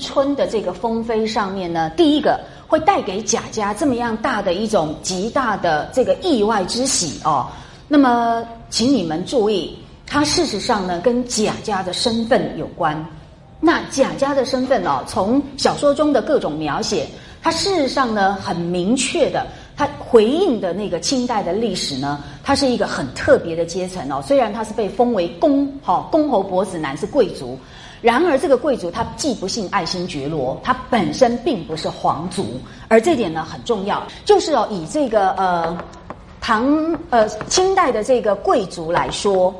春的这个风飞上面呢，第一个会带给贾家这么样大的一种极大的这个意外之喜哦。那么，请你们注意，它事实上呢跟贾家的身份有关。那贾家的身份哦，从小说中的各种描写，它事实上呢很明确的。它回应的那个清代的历史呢，它是一个很特别的阶层哦。虽然它是被封为公，哈公侯伯子男是贵族，然而这个贵族他既不姓爱新觉罗，他本身并不是皇族，而这点呢很重要，就是哦以这个呃唐呃清代的这个贵族来说。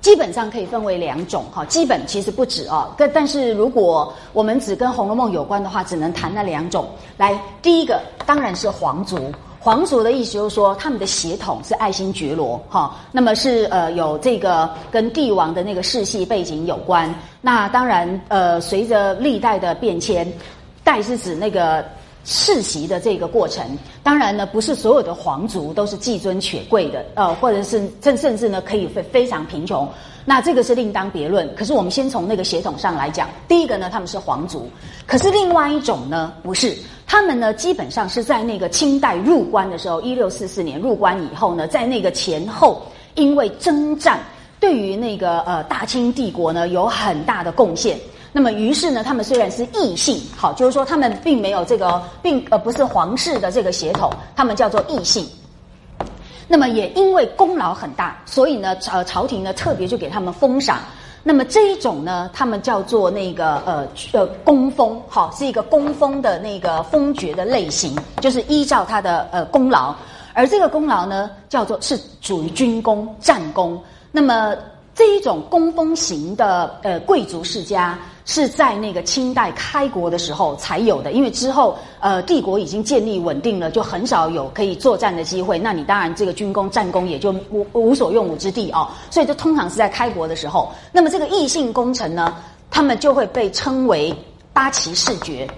基本上可以分为两种哈，基本其实不止哦。但但是如果我们只跟《红楼梦》有关的话，只能谈那两种。来，第一个当然是皇族，皇族的意思就是说他们的血统是爱新觉罗哈，那么是呃有这个跟帝王的那个世系背景有关。那当然呃随着历代的变迁，代是指那个。世袭的这个过程，当然呢，不是所有的皇族都是既尊且贵的，呃，或者是甚甚至呢，可以非非常贫穷，那这个是另当别论。可是我们先从那个血统上来讲，第一个呢，他们是皇族，可是另外一种呢，不是，他们呢，基本上是在那个清代入关的时候，一六四四年入关以后呢，在那个前后，因为征战，对于那个呃大清帝国呢，有很大的贡献。那么，于是呢，他们虽然是异姓，好，就是说他们并没有这个，并呃不是皇室的这个血统，他们叫做异姓。那么也因为功劳很大，所以呢，呃，朝廷呢特别就给他们封赏。那么这一种呢，他们叫做那个呃呃功封，好，是一个功封的那个封爵的类型，就是依照他的呃功劳，而这个功劳呢，叫做是属于军功、战功。那么这一种功封型的呃贵族世家。是在那个清代开国的时候才有的，因为之后呃帝国已经建立稳定了，就很少有可以作战的机会。那你当然这个军功战功也就无无所用武之地哦。所以这通常是在开国的时候。那么这个异姓功臣呢，他们就会被称为八旗士爵。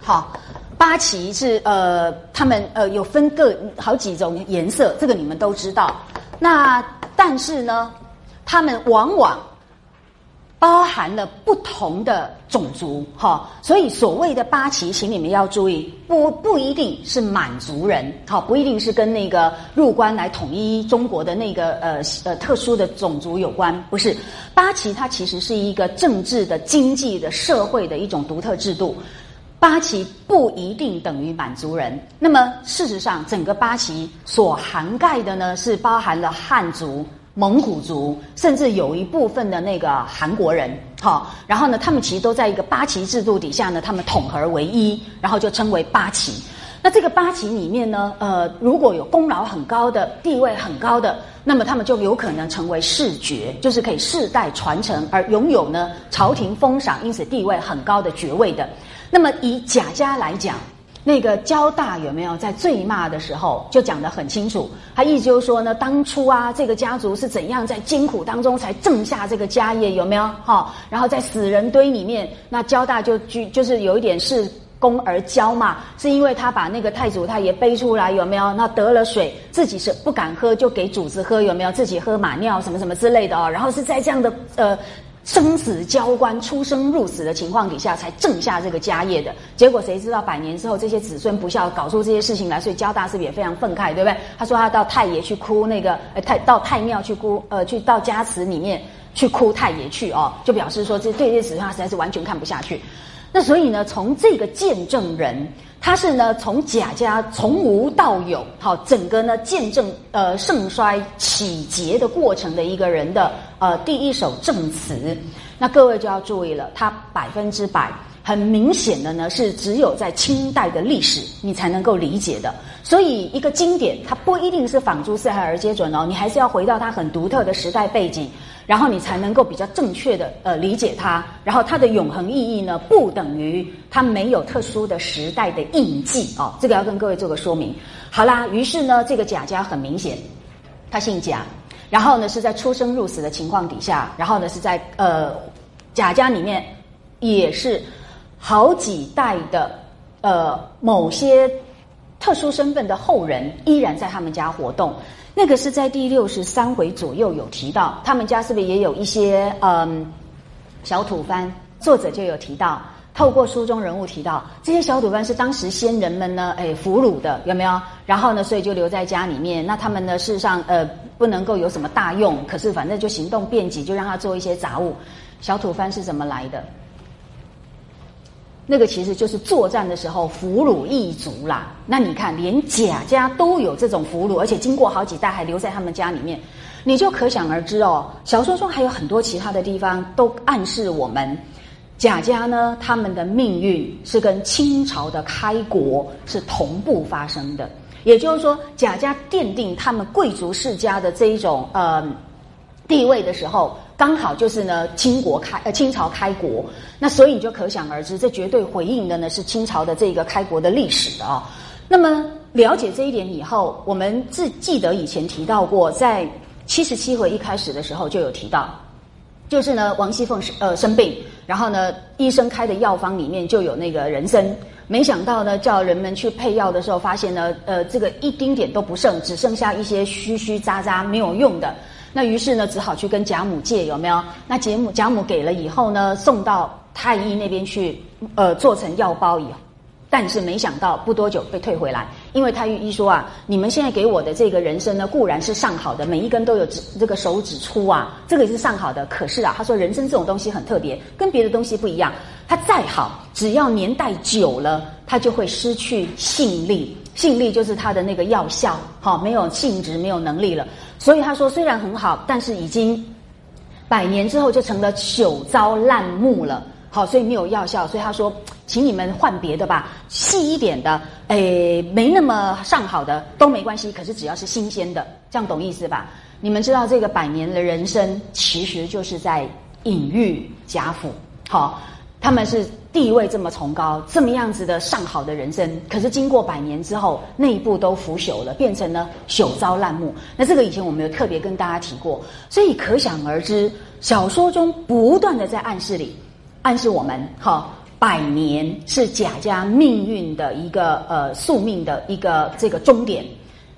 好，八旗是呃他们呃有分各好几种颜色，这个你们都知道。那但是呢，他们往往。包含了不同的种族，哈，所以所谓的八旗，请你们要注意，不不一定是满族人，好，不一定是跟那个入关来统一中国的那个呃呃特殊的种族有关，不是。八旗它其实是一个政治的、经济的、社会的一种独特制度，八旗不一定等于满族人。那么事实上，整个八旗所涵盖的呢，是包含了汉族。蒙古族，甚至有一部分的那个韩国人，好，然后呢，他们其实都在一个八旗制度底下呢，他们统合为一，然后就称为八旗。那这个八旗里面呢，呃，如果有功劳很高的、地位很高的，那么他们就有可能成为世爵，就是可以世代传承而拥有呢朝廷封赏，因此地位很高的爵位的。那么以贾家来讲。那个交大有没有在醉骂的时候就讲得很清楚？他意思就是说呢，当初啊，这个家族是怎样在艰苦当中才挣下这个家业，有没有？哈，然后在死人堆里面，那交大就就就是有一点是功而骄嘛，是因为他把那个太祖太爷背出来，有没有？那得了水，自己是不敢喝，就给主子喝，有没有？自己喝马尿什么什么之类的哦，然后是在这样的呃。生死交关、出生入死的情况底下，才挣下这个家业的。结果谁知道百年之后，这些子孙不孝，搞出这些事情来，所以焦大是也非常愤慨，对不对？他说他到太爷去哭，那个呃太到太庙去哭，呃去到家祠里面去哭太爷去哦，就表示说这对这些子孙他实在是完全看不下去。那所以呢，从这个见证人。他是呢，从贾家从无到有，好，整个呢见证呃盛衰起节的过程的一个人的呃第一首证词，那各位就要注意了，它百分之百很明显的呢是只有在清代的历史你才能够理解的，所以一个经典它不一定是仿诸四海而皆准哦，你还是要回到它很独特的时代背景。然后你才能够比较正确的呃理解它，然后它的永恒意义呢，不等于它没有特殊的时代的印记哦，这个要跟各位做个说明。好啦，于是呢，这个贾家很明显，他姓贾，然后呢是在出生入死的情况底下，然后呢是在呃贾家里面也是好几代的呃某些特殊身份的后人依然在他们家活动。那个是在第六十三回左右有提到，他们家是不是也有一些嗯小土番作者就有提到。透过书中人物提到，这些小土番是当时先人们呢，哎，俘虏的有没有？然后呢，所以就留在家里面。那他们呢，事实上呃，不能够有什么大用，可是反正就行动便捷，就让他做一些杂物。小土番是怎么来的？那个其实就是作战的时候俘虏异族啦。那你看，连贾家都有这种俘虏，而且经过好几代还留在他们家里面，你就可想而知哦。小说中还有很多其他的地方都暗示我们。贾家呢，他们的命运是跟清朝的开国是同步发生的，也就是说，贾家奠定他们贵族世家的这一种呃地位的时候，刚好就是呢清国开呃清朝开国，那所以你就可想而知，这绝对回应的呢是清朝的这个开国的历史的啊。那么了解这一点以后，我们自记得以前提到过，在七十七回一开始的时候就有提到。就是呢，王熙凤生呃生病，然后呢，医生开的药方里面就有那个人参，没想到呢，叫人们去配药的时候，发现呢，呃，这个一丁点都不剩，只剩下一些虚虚渣渣没有用的。那于是呢，只好去跟贾母借，有没有？那贾母贾母给了以后呢，送到太医那边去，呃，做成药包以。但是没想到不多久被退回来，因为太医说啊，你们现在给我的这个人参呢，固然是上好的，每一根都有指这个手指粗啊，这个也是上好的。可是啊，他说人参这种东西很特别，跟别的东西不一样，它再好，只要年代久了，它就会失去性力，性力就是它的那个药效，好，没有性质，没有能力了。所以他说虽然很好，但是已经百年之后就成了朽糟烂木了。好，所以没有药效，所以他说，请你们换别的吧，细一点的，诶，没那么上好的都没关系，可是只要是新鲜的，这样懂意思吧？你们知道这个百年的人参，其实就是在隐喻贾府。好，他们是地位这么崇高，这么样子的上好的人参，可是经过百年之后，内部都腐朽了，变成了朽糟烂木。那这个以前我们有特别跟大家提过，所以可想而知，小说中不断的在暗示里。暗示我们，哈，百年是贾家命运的一个呃宿命的一个这个终点。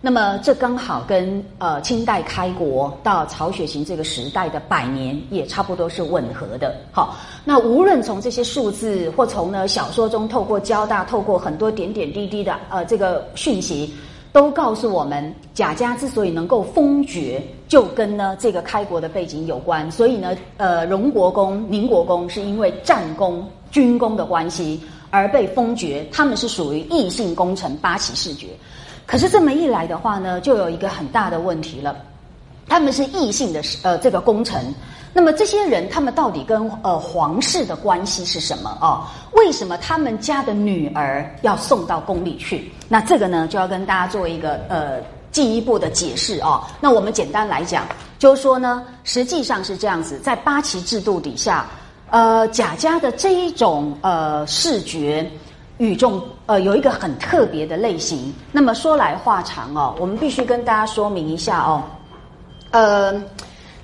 那么这刚好跟呃清代开国到曹雪芹这个时代的百年也差不多是吻合的。好，那无论从这些数字，或从呢小说中透过交大，透过很多点点滴滴的呃这个讯息。都告诉我们，贾家之所以能够封爵，就跟呢这个开国的背景有关。所以呢，呃，荣国公、宁国公是因为战功、军功的关系而被封爵，他们是属于异姓功臣八旗世爵。可是这么一来的话呢，就有一个很大的问题了，他们是异姓的呃这个功臣。那么这些人，他们到底跟呃皇室的关系是什么啊？为什么他们家的女儿要送到宫里去？那这个呢，就要跟大家做一个呃进一步的解释哦。那我们简单来讲，就是说呢，实际上是这样子，在八旗制度底下，呃，贾家的这一种呃视觉与众呃有一个很特别的类型。那么说来话长哦，我们必须跟大家说明一下哦，呃。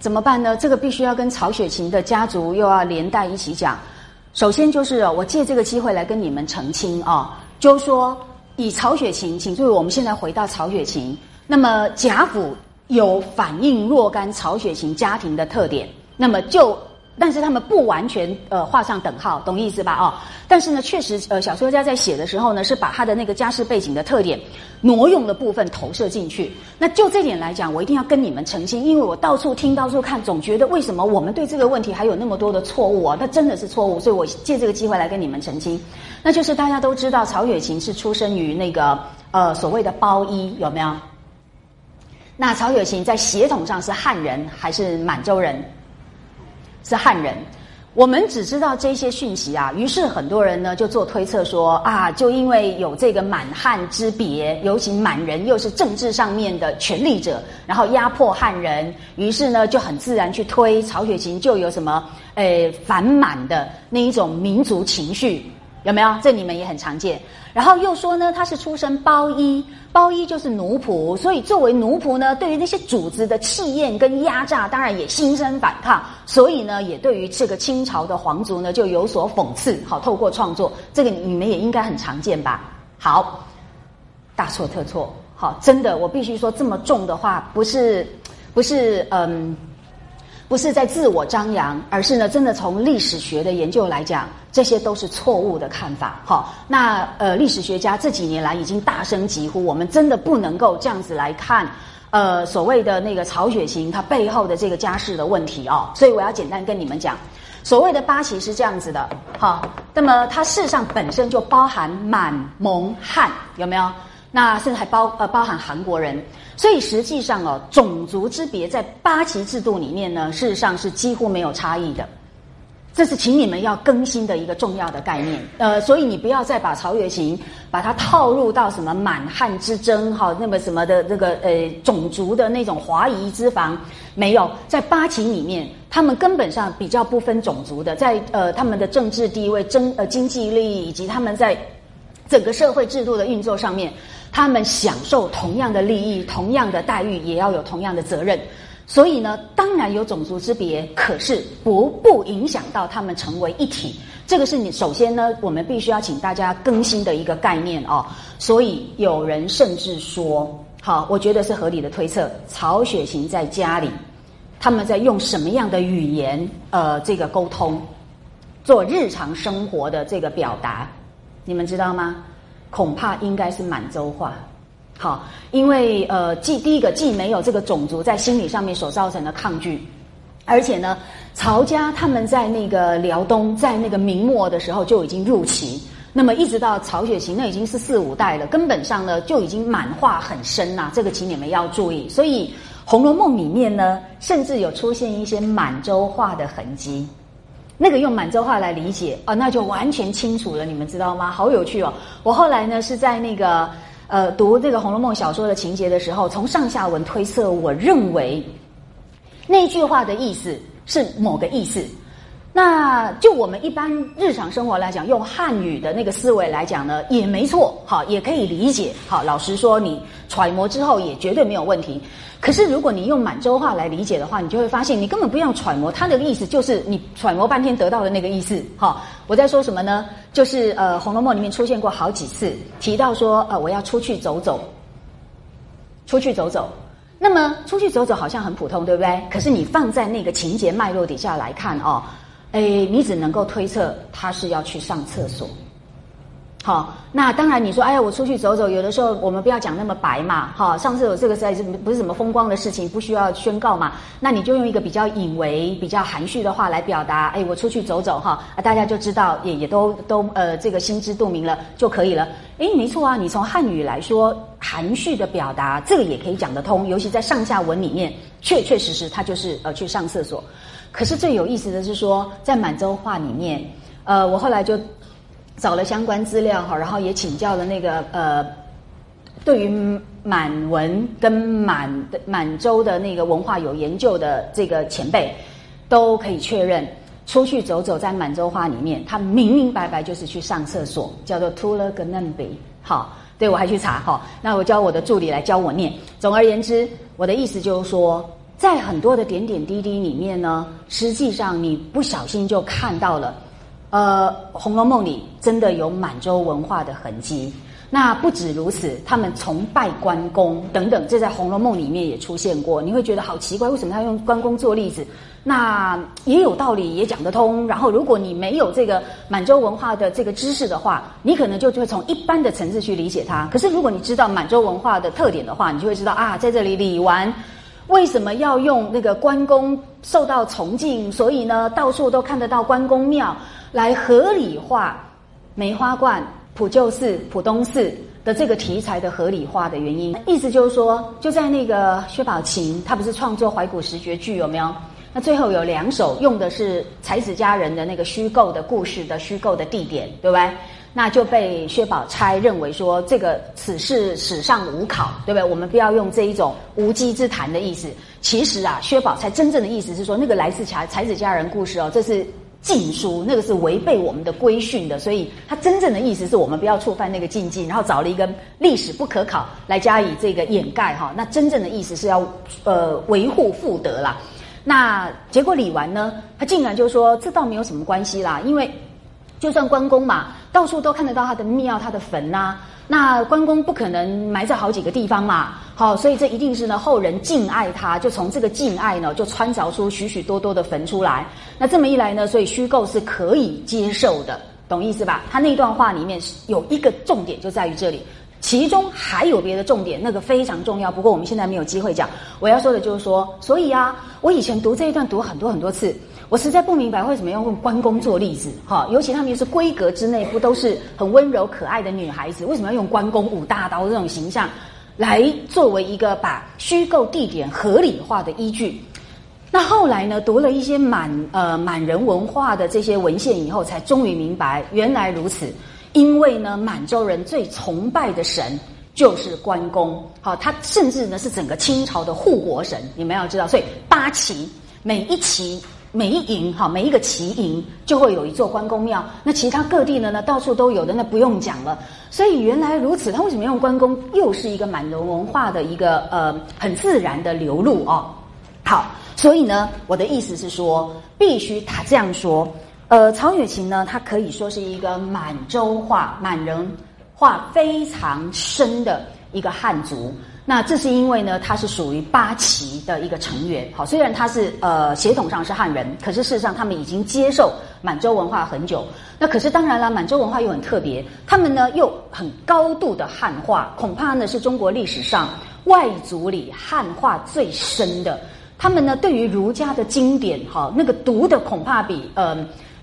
怎么办呢？这个必须要跟曹雪芹的家族又要连带一起讲。首先就是我借这个机会来跟你们澄清啊，就是说以曹雪芹，请注意，我们现在回到曹雪芹，那么贾府有反映若干曹雪芹家庭的特点，那么就。但是他们不完全呃画上等号，懂意思吧？哦，但是呢，确实呃小说家在写的时候呢，是把他的那个家世背景的特点挪用的部分投射进去。那就这点来讲，我一定要跟你们澄清，因为我到处听到处看，总觉得为什么我们对这个问题还有那么多的错误啊？那真的是错误，所以我借这个机会来跟你们澄清。那就是大家都知道，曹雪芹是出生于那个呃所谓的包衣，有没有？那曹雪芹在血统上是汉人还是满洲人？是汉人，我们只知道这些讯息啊，于是很多人呢就做推测说啊，就因为有这个满汉之别，尤其满人又是政治上面的权力者，然后压迫汉人，于是呢就很自然去推曹雪芹就有什么诶反满的那一种民族情绪。有没有？这你们也很常见。然后又说呢，他是出身包衣，包衣就是奴仆，所以作为奴仆呢，对于那些主子的气焰跟压榨，当然也心生反抗。所以呢，也对于这个清朝的皇族呢，就有所讽刺。好，透过创作，这个你们也应该很常见吧？好，大错特错。好，真的，我必须说这么重的话，不是，不是，嗯。不是在自我张扬，而是呢，真的从历史学的研究来讲，这些都是错误的看法。好，那呃，历史学家这几年来已经大声疾呼，我们真的不能够这样子来看，呃，所谓的那个曹雪芹他背后的这个家世的问题哦。所以我要简单跟你们讲，所谓的八旗是这样子的，好，那么它事实上本身就包含满蒙汉，有没有？那甚至还包呃包含韩国人。所以实际上哦，种族之别在八旗制度里面呢，事实上是几乎没有差异的。这是请你们要更新的一个重要的概念。呃，所以你不要再把曹雪芹把它套入到什么满汉之争哈，那么什么的这个呃种族的那种华夷之防，没有在八旗里面，他们根本上比较不分种族的，在呃他们的政治地位、争呃经济利益以及他们在整个社会制度的运作上面。他们享受同样的利益、同样的待遇，也要有同样的责任。所以呢，当然有种族之别，可是不不影响到他们成为一体。这个是你首先呢，我们必须要请大家更新的一个概念哦。所以有人甚至说，好，我觉得是合理的推测，曹雪芹在家里，他们在用什么样的语言，呃，这个沟通，做日常生活的这个表达，你们知道吗？恐怕应该是满洲话，好，因为呃，既第一个既没有这个种族在心理上面所造成的抗拒，而且呢，曹家他们在那个辽东，在那个明末的时候就已经入齐，那么一直到曹雪芹那已经是四五代了，根本上呢就已经满化很深呐，这个请你们要注意。所以《红楼梦》里面呢，甚至有出现一些满洲话的痕迹。那个用满洲话来理解啊，那就完全清楚了，你们知道吗？好有趣哦！我后来呢是在那个呃读这个《红楼梦》小说的情节的时候，从上下文推测，我认为那句话的意思是某个意思。那就我们一般日常生活来讲，用汉语的那个思维来讲呢，也没错，好，也可以理解。好，老实说，你揣摩之后也绝对没有问题。可是如果你用满洲话来理解的话，你就会发现，你根本不用揣摩，它的意思就是你揣摩半天得到的那个意思。好，我在说什么呢？就是呃，《红楼梦》里面出现过好几次，提到说呃，我要出去走走，出去走走。那么出去走走好像很普通，对不对？可是你放在那个情节脉络底下来看哦。哎，你只能够推测他是要去上厕所。好，那当然你说，哎呀，我出去走走，有的时候我们不要讲那么白嘛。好，上厕所这个实在是不是什么风光的事情，不需要宣告嘛。那你就用一个比较隐为、比较含蓄的话来表达。哎，我出去走走哈，啊，大家就知道，也也都都呃，这个心知肚明了就可以了。哎，没错啊，你从汉语来说，含蓄的表达这个也可以讲得通，尤其在上下文里面，确确实实他就是呃去上厕所。可是最有意思的是说，在满洲话里面，呃，我后来就找了相关资料哈，然后也请教了那个呃，对于满文跟满的满洲的那个文化有研究的这个前辈，都可以确认，出去走走在满洲话里面，他明明白白就是去上厕所，叫做 t u l a g n a m b 好，对我还去查哈，那我教我的助理来教我念。总而言之，我的意思就是说。在很多的点点滴滴里面呢，实际上你不小心就看到了，呃，《红楼梦》里真的有满洲文化的痕迹。那不止如此，他们崇拜关公等等，这在《红楼梦》里面也出现过。你会觉得好奇怪，为什么他用关公做例子？那也有道理，也讲得通。然后，如果你没有这个满洲文化的这个知识的话，你可能就会从一般的层次去理解它。可是，如果你知道满洲文化的特点的话，你就会知道啊，在这里李纨。为什么要用那个关公受到崇敬？所以呢，到处都看得到关公庙，来合理化梅花观、普救寺、浦东寺的这个题材的合理化的原因。意思就是说，就在那个薛宝琴，他不是创作怀古十绝句有没有？那最后有两首用的是才子佳人的那个虚构的故事的虚构的地点，对不对？那就被薛宝钗认为说，这个此事史上无考，对不对？我们不要用这一种无稽之谈的意思。其实啊，薛宝钗真正的意思是说，那个来自才才子佳人故事哦，这是禁书，那个是违背我们的规训的。所以他真正的意思是我们不要触犯那个禁忌，然后找了一个历史不可考来加以这个掩盖哈。那真正的意思是要呃维护妇德啦。那结果李纨呢，他竟然就说这倒没有什么关系啦，因为。就算关公嘛，到处都看得到他的庙、他的坟呐。那关公不可能埋在好几个地方嘛，好，所以这一定是呢后人敬爱他，就从这个敬爱呢就穿凿出许许多多的坟出来。那这么一来呢，所以虚构是可以接受的，懂意思吧？他那段话里面有一个重点就在于这里，其中还有别的重点，那个非常重要。不过我们现在没有机会讲。我要说的就是说，所以啊，我以前读这一段读很多很多次。我实在不明白为什么要用关公做例子，哈，尤其他们又是闺阁之内，不都是很温柔可爱的女孩子，为什么要用关公舞大刀这种形象来作为一个把虚构地点合理化的依据？那后来呢，读了一些满呃满人文化的这些文献以后，才终于明白原来如此。因为呢，满洲人最崇拜的神就是关公，好，他甚至呢是整个清朝的护国神，你们要知道，所以八旗每一旗。每一营哈，每一个旗营就会有一座关公庙。那其他各地呢？呢到处都有的，那不用讲了。所以原来如此，他为什么用关公？又是一个满人文化的一个呃很自然的流露哦。好，所以呢，我的意思是说，必须他这样说。呃，曹雪芹呢，他可以说是一个满洲化、满人化非常深的一个汉族。那这是因为呢，他是属于八旗的一个成员。好，虽然他是呃血统上是汉人，可是事实上他们已经接受满洲文化很久。那可是当然了，满洲文化又很特别，他们呢又很高度的汉化，恐怕呢是中国历史上外族里汉化最深的。他们呢对于儒家的经典，哈，那个读的恐怕比呃。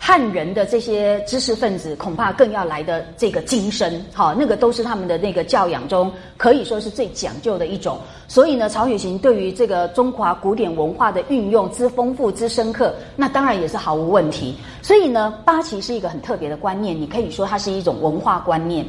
汉人的这些知识分子恐怕更要来的这个精深，好，那个都是他们的那个教养中可以说是最讲究的一种。所以呢，曹雪芹对于这个中华古典文化的运用之丰富之深刻，那当然也是毫无问题。所以呢，八旗是一个很特别的观念，你可以说它是一种文化观念。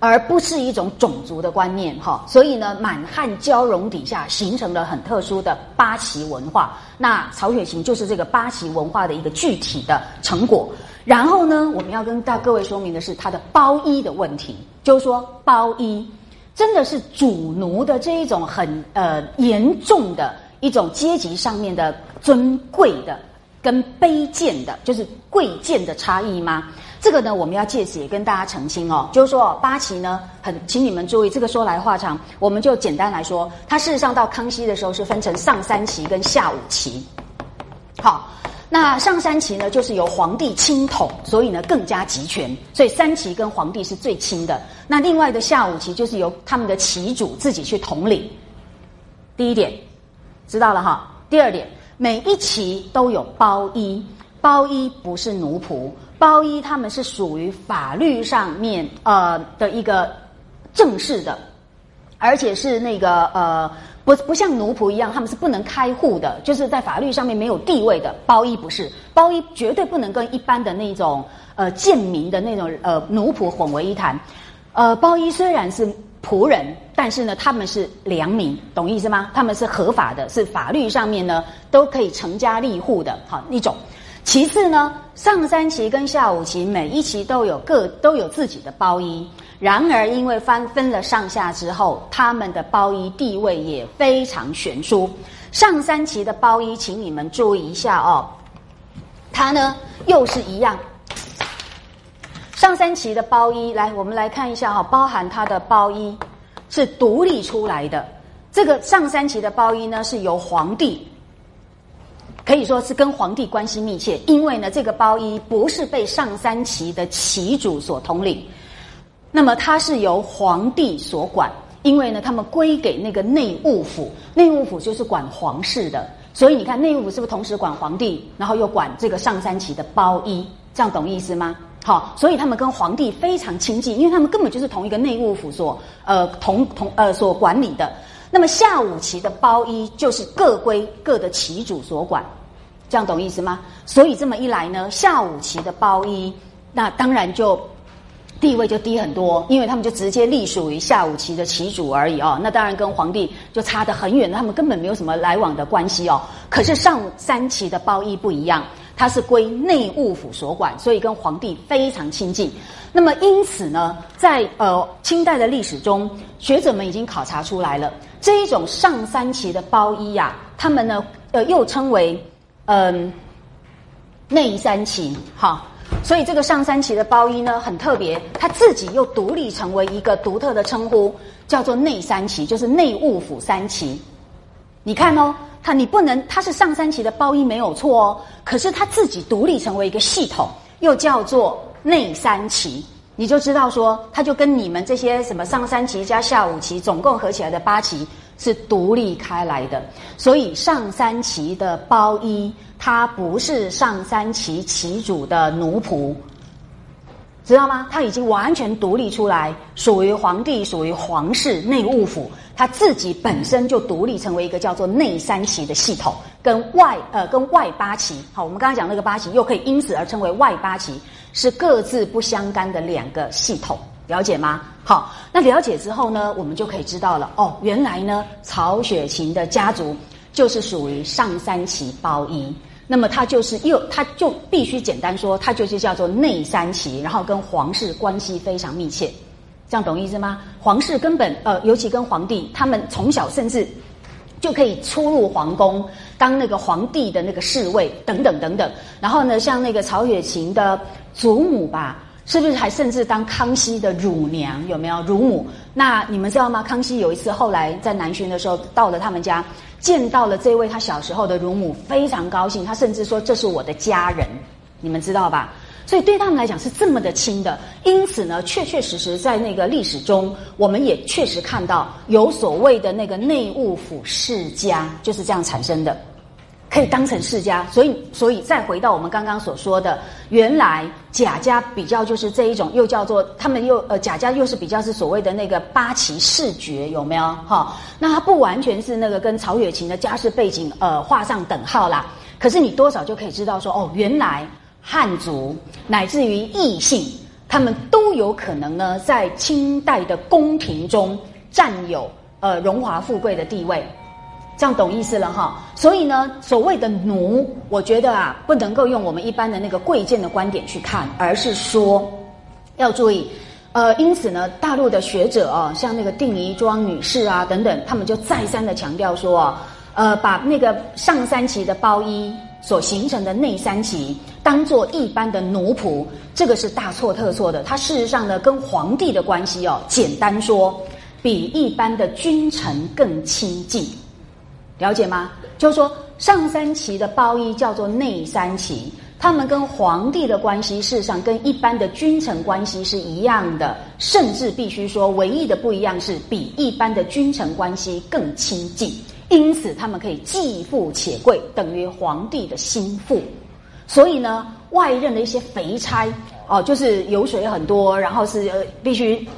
而不是一种种族的观念，哈，所以呢，满汉交融底下形成了很特殊的八旗文化。那曹雪芹就是这个八旗文化的一个具体的成果。然后呢，我们要跟大各位说明的是他的包衣的问题，就是说包衣真的是主奴的这一种很呃严重的一种阶级上面的尊贵的跟卑贱的，就是贵贱的差异吗？这个呢，我们要借此也跟大家澄清哦，就是说八旗呢，很，请你们注意，这个说来话长，我们就简单来说，它事实上到康熙的时候是分成上三旗跟下五旗。好，那上三旗呢，就是由皇帝亲统，所以呢更加集权，所以三旗跟皇帝是最亲的。那另外的下五旗就是由他们的旗主自己去统领。第一点，知道了哈。第二点，每一旗都有包衣，包衣不是奴仆。包衣他们是属于法律上面呃的一个正式的，而且是那个呃不不像奴仆一样，他们是不能开户的，就是在法律上面没有地位的。包衣不是，包衣绝对不能跟一般的那种呃贱民的那种呃奴仆混为一谈。呃，包衣虽然是仆人，但是呢他们是良民，懂意思吗？他们是合法的，是法律上面呢都可以成家立户的，好一种。其次呢，上三旗跟下五旗每一旗都有各都有自己的包衣。然而，因为分分了上下之后，他们的包衣地位也非常悬殊。上三旗的包衣，请你们注意一下哦，它呢又是一样。上三旗的包衣，来，我们来看一下哈，包含它的包衣是独立出来的。这个上三旗的包衣呢，是由皇帝。可以说是跟皇帝关系密切，因为呢，这个包衣不是被上三旗的旗主所统领，那么它是由皇帝所管，因为呢，他们归给那个内务府，内务府就是管皇室的，所以你看内务府是不是同时管皇帝，然后又管这个上三旗的包衣，这样懂意思吗？好，所以他们跟皇帝非常亲近，因为他们根本就是同一个内务府所呃同同呃所管理的。那么下五旗的包衣就是各归各的旗主所管，这样懂意思吗？所以这么一来呢，下五旗的包衣那当然就地位就低很多，因为他们就直接隶属于下五旗的旗主而已哦。那当然跟皇帝就差得很远，他们根本没有什么来往的关系哦。可是上三旗的包衣不一样，它是归内务府所管，所以跟皇帝非常亲近。那么因此呢，在呃清代的历史中，学者们已经考察出来了。这一种上三旗的包衣呀，他们呢，呃，又称为嗯内三旗，哈，所以这个上三旗的包衣呢很特别，它自己又独立成为一个独特的称呼，叫做内三旗，就是内务府三旗。你看哦，它你不能，它是上三旗的包衣没有错哦，可是它自己独立成为一个系统，又叫做内三旗，你就知道说，它就跟你们这些什么上三旗加下五旗，总共合起来的八旗是独立开来的。所以上三旗的包衣，他不是上三旗旗主的奴仆。知道吗？他已经完全独立出来，属于皇帝，属于皇室内务府，他自己本身就独立成为一个叫做内三旗的系统，跟外呃跟外八旗，好，我们刚刚讲那个八旗又可以因此而称为外八旗，是各自不相干的两个系统，了解吗？好，那了解之后呢，我们就可以知道了，哦，原来呢，曹雪芹的家族就是属于上三旗包衣。那么他就是又，他就必须简单说，他就是叫做内三旗，然后跟皇室关系非常密切，这样懂意思吗？皇室根本呃，尤其跟皇帝，他们从小甚至就可以出入皇宫，当那个皇帝的那个侍卫等等等等。然后呢，像那个曹雪芹的祖母吧，是不是还甚至当康熙的乳娘？有没有乳母？那你们知道吗？康熙有一次后来在南巡的时候，到了他们家。见到了这位他小时候的乳母，非常高兴。他甚至说：“这是我的家人，你们知道吧？”所以对他们来讲是这么的亲的。因此呢，确确实实在那个历史中，我们也确实看到有所谓的那个内务府世家就是这样产生的。可以当成世家，所以所以再回到我们刚刚所说的，原来贾家比较就是这一种，又叫做他们又呃贾家又是比较是所谓的那个八旗世爵，有没有哈？那他不完全是那个跟曹雪芹的家世背景呃画上等号啦，可是你多少就可以知道说哦，原来汉族乃至于异姓，他们都有可能呢在清代的宫廷中占有呃荣华富贵的地位。这样懂意思了哈，所以呢，所谓的奴，我觉得啊，不能够用我们一般的那个贵贱的观点去看，而是说要注意，呃，因此呢，大陆的学者啊，像那个定仪庄女士啊等等，他们就再三的强调说，呃，把那个上三旗的包衣所形成的内三旗当做一般的奴仆，这个是大错特错的。它事实上呢，跟皇帝的关系哦，简单说，比一般的君臣更亲近。了解吗？就是说，上三旗的包衣叫做内三旗，他们跟皇帝的关系，事实上跟一般的君臣关系是一样的，甚至必须说，唯一的不一样是比一般的君臣关系更亲近。因此，他们可以既富且贵，等于皇帝的心腹。所以呢，外任的一些肥差哦，就是油水很多，然后是呃必须。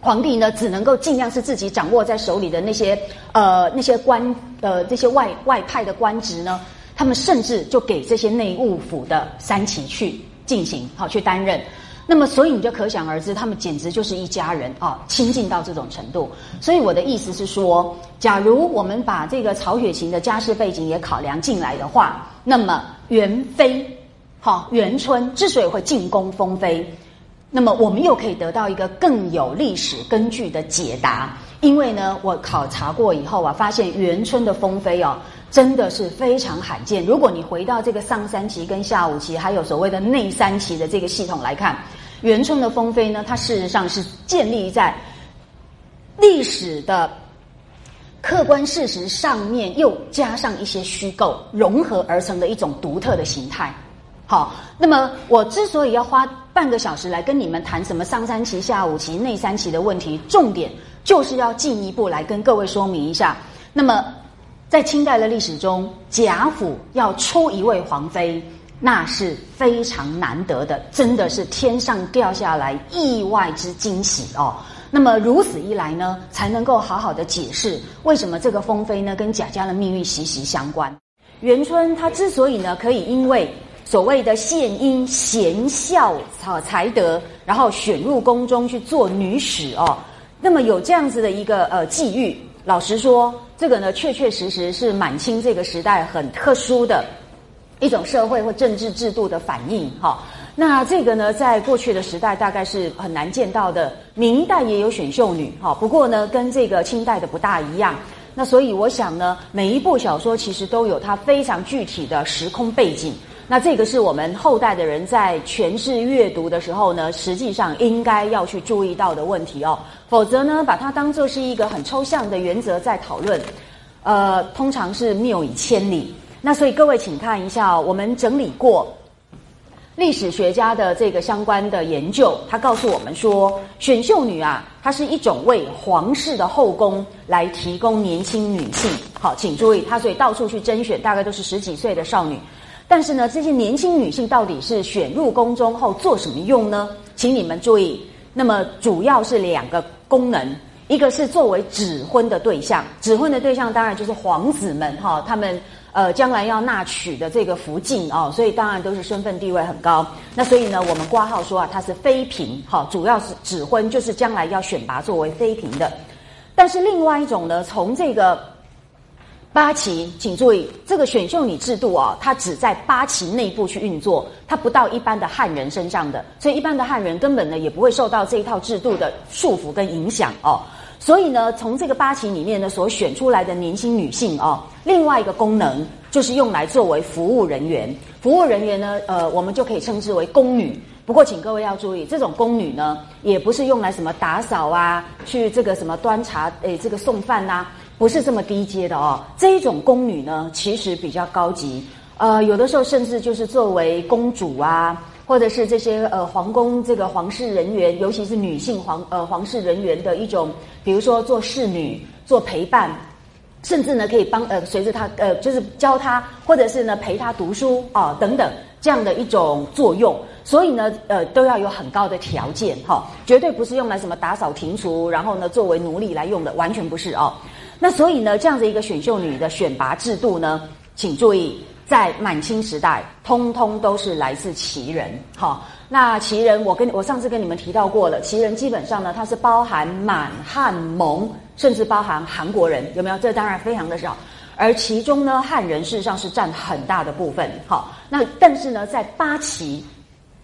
皇帝呢，只能够尽量是自己掌握在手里的那些呃那些官呃这些外外派的官职呢，他们甚至就给这些内务府的三旗去进行好去担任。那么，所以你就可想而知，他们简直就是一家人啊，亲近到这种程度。所以我的意思是说，假如我们把这个曹雪芹的家世背景也考量进来的话，那么元妃好元春之所以会进宫封妃。那么我们又可以得到一个更有历史根据的解答，因为呢，我考察过以后啊，发现元春的封妃哦，真的是非常罕见。如果你回到这个上三旗跟下五旗，还有所谓的内三旗的这个系统来看，元春的风飞呢，它事实上是建立在历史的客观事实上面，又加上一些虚构融合而成的一种独特的形态。好，那么我之所以要花半个小时来跟你们谈什么上三旗、下五旗、内三旗的问题，重点就是要进一步来跟各位说明一下。那么，在清代的历史中，贾府要出一位皇妃，那是非常难得的，真的是天上掉下来意外之惊喜哦。那么如此一来呢，才能够好好的解释为什么这个封妃呢跟贾家的命运息息相关。元春她之所以呢可以因为所谓的献殷贤孝好才德，然后选入宫中去做女史哦。那么有这样子的一个呃际遇，老实说，这个呢确确实实是满清这个时代很特殊的一种社会或政治制度的反应哈。那这个呢，在过去的时代大概是很难见到的。明代也有选秀女哈，不过呢，跟这个清代的不大一样。那所以我想呢，每一部小说其实都有它非常具体的时空背景。那这个是我们后代的人在诠释阅读的时候呢，实际上应该要去注意到的问题哦。否则呢，把它当做是一个很抽象的原则在讨论，呃，通常是谬以千里。那所以各位请看一下，我们整理过历史学家的这个相关的研究，他告诉我们说，选秀女啊，它是一种为皇室的后宫来提供年轻女性。好，请注意，他所以到处去甄选，大概都是十几岁的少女。但是呢，这些年轻女性到底是选入宫中后做什么用呢？请你们注意，那么主要是两个功能，一个是作为指婚的对象，指婚的对象当然就是皇子们哈，他们呃将来要纳娶的这个福晋哦，所以当然都是身份地位很高。那所以呢，我们挂号说啊，它是妃嫔哈，主要是指婚，就是将来要选拔作为妃嫔的。但是另外一种呢，从这个。八旗，请注意，这个选秀女制度啊，它只在八旗内部去运作，它不到一般的汉人身上的，所以一般的汉人根本呢也不会受到这一套制度的束缚跟影响哦。所以呢，从这个八旗里面呢所选出来的年轻女性哦，另外一个功能就是用来作为服务人员。服务人员呢，呃，我们就可以称之为宫女。不过，请各位要注意，这种宫女呢，也不是用来什么打扫啊，去这个什么端茶，诶，这个送饭呐。不是这么低阶的哦，这一种宫女呢，其实比较高级，呃，有的时候甚至就是作为公主啊，或者是这些呃皇宫这个皇室人员，尤其是女性皇呃皇室人员的一种，比如说做侍女、做陪伴，甚至呢可以帮呃随着她呃就是教她，或者是呢陪她读书啊等等这样的一种作用，所以呢呃都要有很高的条件哈，绝对不是用来什么打扫庭除，然后呢作为奴隶来用的，完全不是哦。那所以呢，这样的一个选秀女的选拔制度呢，请注意，在满清时代，通通都是来自旗人。好，那旗人，我跟我上次跟你们提到过了，旗人基本上呢，它是包含满汉蒙，甚至包含韩国人，有没有？这当然非常的少，而其中呢，汉人事实上是占很大的部分。好，那但是呢，在八旗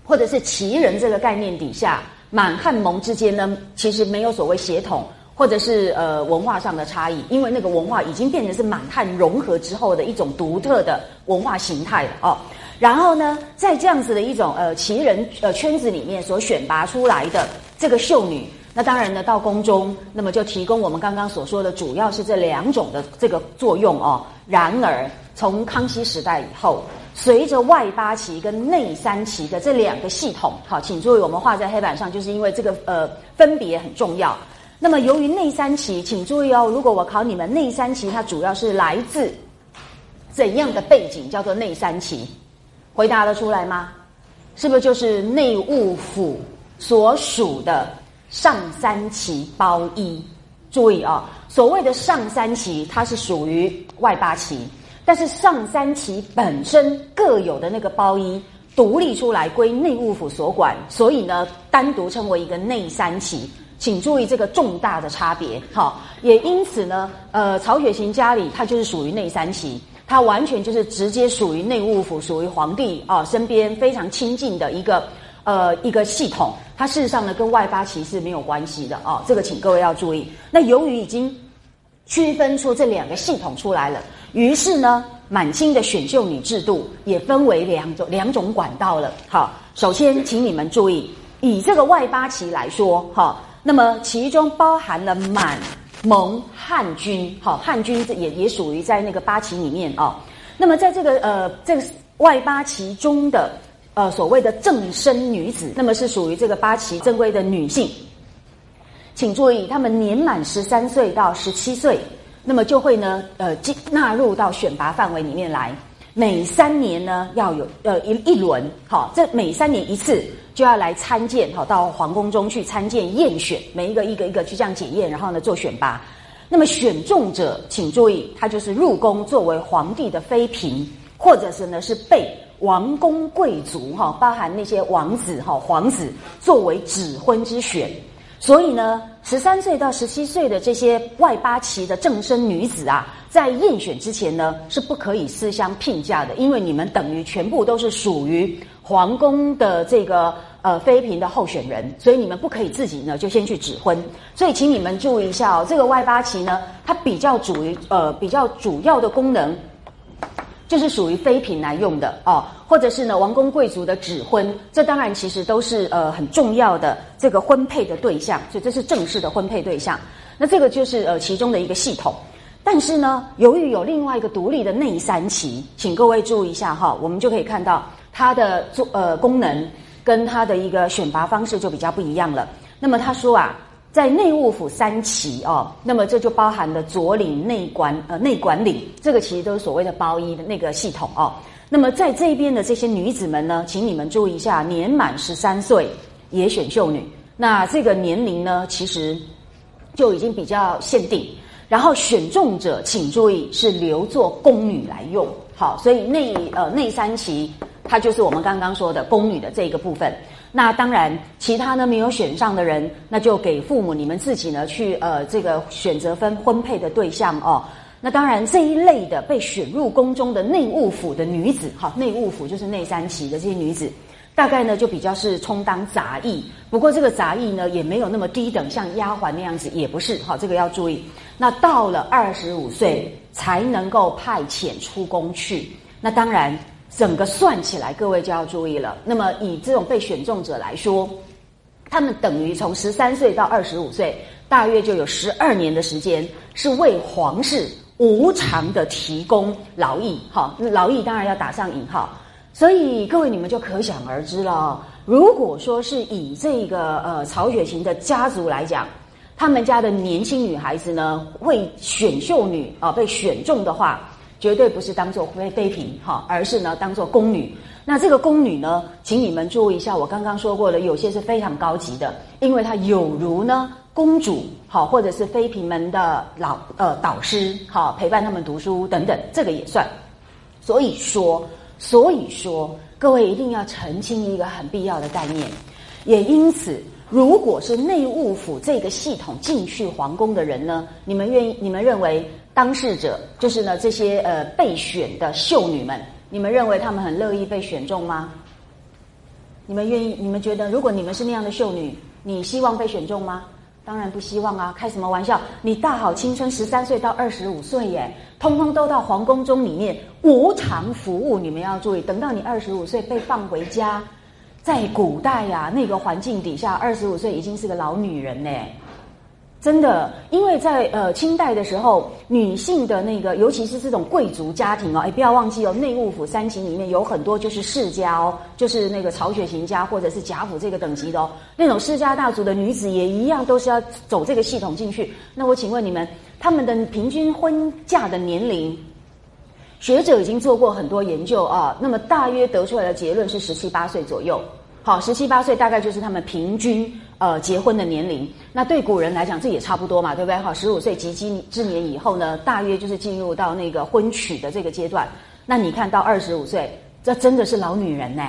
或者是旗人这个概念底下，满汉蒙之间呢，其实没有所谓协同。或者是呃文化上的差异，因为那个文化已经变成是满汉融合之后的一种独特的文化形态了哦。然后呢，在这样子的一种呃旗人呃圈子里面所选拔出来的这个秀女，那当然呢到宫中，那么就提供我们刚刚所说的主要是这两种的这个作用哦。然而从康熙时代以后，随着外八旗跟内三旗的这两个系统，好，请注意我们画在黑板上，就是因为这个呃分别很重要。那么，由于内三旗，请注意哦，如果我考你们内三旗，它主要是来自怎样的背景？叫做内三旗，回答得出来吗？是不是就是内务府所属的上三旗包衣？注意啊，所谓的上三旗，它是属于外八旗，但是上三旗本身各有的那个包衣独立出来归内务府所管，所以呢，单独称为一个内三旗。请注意这个重大的差别，好，也因此呢，呃，曹雪芹家里他就是属于内三旗，他完全就是直接属于内务府，属于皇帝啊身边非常亲近的一个呃一个系统，它事实上呢跟外八旗是没有关系的啊，这个请各位要注意。那由于已经区分出这两个系统出来了，于是呢，满清的选秀女制度也分为两种两种管道了。好，首先请你们注意，以这个外八旗来说，哈。那么其中包含了满、蒙、汉军，好，汉军这也也属于在那个八旗里面啊。那么在这个呃这个外八旗中的呃所谓的正身女子，那么是属于这个八旗正规的女性。请注意，她们年满十三岁到十七岁，那么就会呢呃进纳入到选拔范围里面来。每三年呢要有呃一一轮，好，这每三年一次。就要来参见，哈到皇宫中去参见验选，每一个一个一个去这样检验，然后呢做选拔。那么选中者，请注意，他就是入宫作为皇帝的妃嫔，或者是呢是被王公贵族哈，包含那些王子哈皇子作为指婚之选。所以呢，十三岁到十七岁的这些外八旗的正身女子啊，在验选之前呢是不可以私相聘嫁的，因为你们等于全部都是属于。皇宫的这个呃妃嫔的候选人，所以你们不可以自己呢就先去指婚。所以请你们注意一下哦，这个外八旗呢，它比较主于呃比较主要的功能，就是属于妃嫔来用的哦，或者是呢王公贵族的指婚，这当然其实都是呃很重要的这个婚配的对象，所以这是正式的婚配对象。那这个就是呃其中的一个系统。但是呢，由于有另外一个独立的内三旗，请各位注意一下哈，我们就可以看到它的做呃功能跟它的一个选拔方式就比较不一样了。那么他说啊。在内务府三旗哦，那么这就包含了左领、内管呃内管领，这个其实都是所谓的包衣的那个系统哦。那么在这边的这些女子们呢，请你们注意一下，年满十三岁也选秀女。那这个年龄呢，其实就已经比较限定。然后选中者，请注意是留作宫女来用。好，所以内呃内三旗，它就是我们刚刚说的宫女的这个部分。那当然，其他呢没有选上的人，那就给父母你们自己呢去呃这个选择分婚配的对象哦。那当然这一类的被选入宫中的内务府的女子，哈，内务府就是内三旗的这些女子，大概呢就比较是充当杂役。不过这个杂役呢也没有那么低等，像丫鬟那样子也不是，哈，这个要注意。那到了二十五岁才能够派遣出宫去。那当然。整个算起来，各位就要注意了。那么以这种被选中者来说，他们等于从十三岁到二十五岁，大约就有十二年的时间，是为皇室无偿的提供劳役。哈，劳役当然要打上引号。所以各位你们就可想而知了。如果说是以这个呃曹雪芹的家族来讲，他们家的年轻女孩子呢，为选秀女啊被选中的话。绝对不是当做妃妃嫔哈，而是呢当做宫女。那这个宫女呢，请你们注意一下，我刚刚说过了，有些是非常高级的，因为她有如呢公主好，或者是妃嫔们的老呃导师好，陪伴他们读书等等，这个也算。所以说，所以说，各位一定要澄清一个很必要的概念。也因此，如果是内务府这个系统进去皇宫的人呢，你们愿意？你们认为？当事者就是呢，这些呃被选的秀女们，你们认为她们很乐意被选中吗？你们愿意？你们觉得，如果你们是那样的秀女，你希望被选中吗？当然不希望啊！开什么玩笑？你大好青春，十三岁到二十五岁耶，通通都到皇宫中里面无偿服务。你们要注意，等到你二十五岁被放回家，在古代呀，那个环境底下，二十五岁已经是个老女人呢。真的，因为在呃清代的时候，女性的那个，尤其是这种贵族家庭哦，哎，不要忘记哦，内务府三秦里面有很多就是世家哦，就是那个曹雪芹家或者是贾府这个等级的哦，那种世家大族的女子也一样都是要走这个系统进去。那我请问你们，他们的平均婚嫁的年龄，学者已经做过很多研究啊，那么大约得出来的结论是十七八岁左右。好，十七八岁大概就是他们平均呃结婚的年龄。那对古人来讲，这也差不多嘛，对不对？好，十五岁及笄之年以后呢，大约就是进入到那个婚娶的这个阶段。那你看到二十五岁，这真的是老女人呢。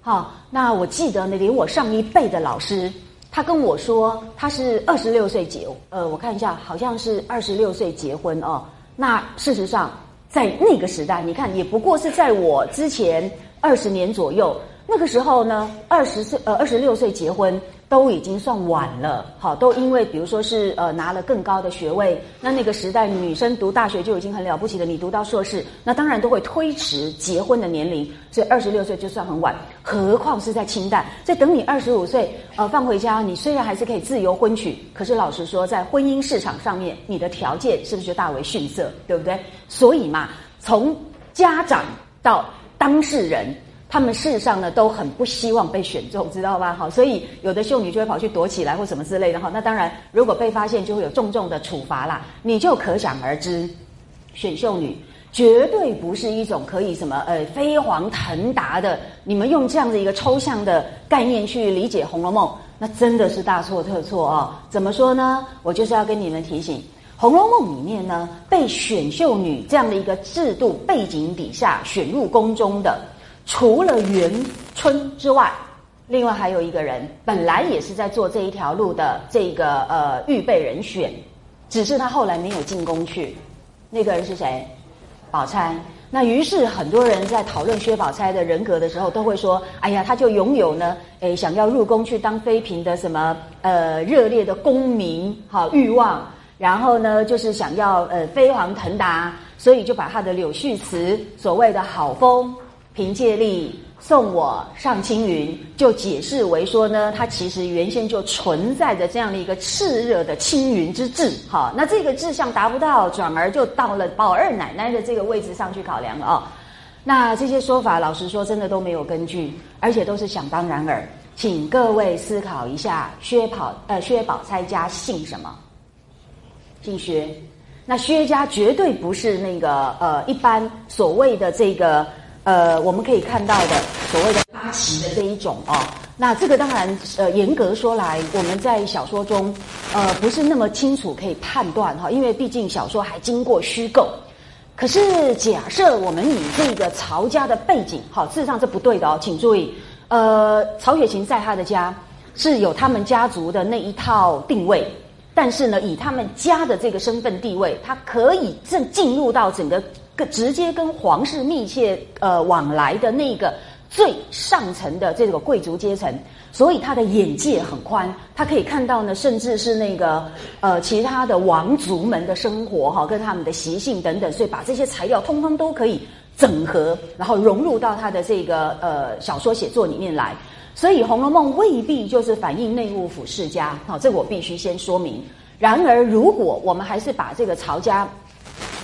好，那我记得呢，连我上一辈的老师，他跟我说他是二十六岁结，呃，我看一下，好像是二十六岁结婚哦。那事实上，在那个时代，你看也不过是在我之前二十年左右。那个时候呢，二十岁呃二十六岁结婚都已经算晚了，好，都因为比如说是呃拿了更高的学位，那那个时代女生读大学就已经很了不起了，你读到硕士，那当然都会推迟结婚的年龄，所以二十六岁就算很晚，何况是在清代，在等你二十五岁呃放回家，你虽然还是可以自由婚娶，可是老实说，在婚姻市场上面，你的条件是不是就大为逊色，对不对？所以嘛，从家长到当事人。他们事实上呢都很不希望被选中，知道吧？好，所以有的秀女就会跑去躲起来或什么之类的哈。那当然，如果被发现，就会有重重的处罚啦。你就可想而知，选秀女绝对不是一种可以什么呃飞黄腾达的。你们用这样的一个抽象的概念去理解《红楼梦》，那真的是大错特错啊！怎么说呢？我就是要跟你们提醒，《红楼梦》里面呢，被选秀女这样的一个制度背景底下选入宫中的。除了元春之外，另外还有一个人，本来也是在做这一条路的这个呃预备人选，只是他后来没有进宫去。那个人是谁？宝钗。那于是很多人在讨论薛宝钗的人格的时候，都会说：哎呀，他就拥有呢，诶，想要入宫去当妃嫔的什么呃热烈的功名好欲望，然后呢，就是想要呃飞黄腾达。所以就把他的柳絮词所谓的好风凭借力。送我上青云，就解释为说呢，它其实原先就存在着这样的一个炽热的青云之志，哈，那这个志向达不到，转而就到了宝二奶奶的这个位置上去考量了啊。那这些说法，老实说，真的都没有根据，而且都是想当然耳。请各位思考一下，薛宝呃薛宝钗家姓什么？姓薛。那薛家绝对不是那个呃一般所谓的这个。呃，我们可以看到的所谓的八旗的这一种哦，那这个当然呃，严格说来，我们在小说中呃不是那么清楚可以判断哈，因为毕竟小说还经过虚构。可是假设我们以这个曹家的背景，好，事实上这不对的哦，请注意，呃，曹雪芹在他的家是有他们家族的那一套定位。但是呢，以他们家的这个身份地位，他可以正进入到整个跟直接跟皇室密切呃往来的那个最上层的这个贵族阶层，所以他的眼界很宽，他可以看到呢，甚至是那个呃其他的王族们的生活哈，跟他们的习性等等，所以把这些材料通通都可以整合，然后融入到他的这个呃小说写作里面来。所以《红楼梦》未必就是反映内务府世家，好，这我必须先说明。然而，如果我们还是把这个曹家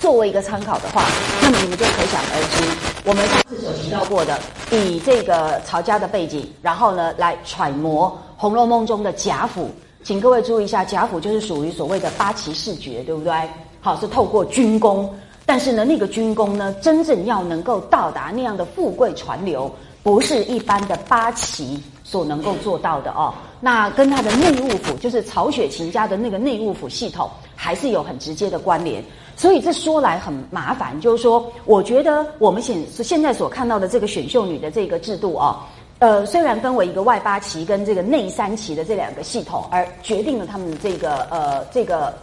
作为一个参考的话，那么你们就可想而知，我们上次所提到过的，以这个曹家的背景，然后呢来揣摩《红楼梦》中的贾府，请各位注意一下，贾府就是属于所谓的八旗视觉，对不对？好，是透过军功，但是呢，那个军功呢，真正要能够到达那样的富贵传流。不是一般的八旗所能够做到的哦。那跟他的内务府，就是曹雪芹家的那个内务府系统，还是有很直接的关联。所以这说来很麻烦，就是说，我觉得我们现现在所看到的这个选秀女的这个制度哦，呃，虽然分为一个外八旗跟这个内三旗的这两个系统，而决定了他们的这个呃这个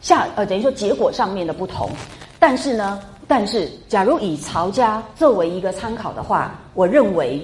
下呃等于说结果上面的不同，但是呢。但是，假如以曹家作为一个参考的话，我认为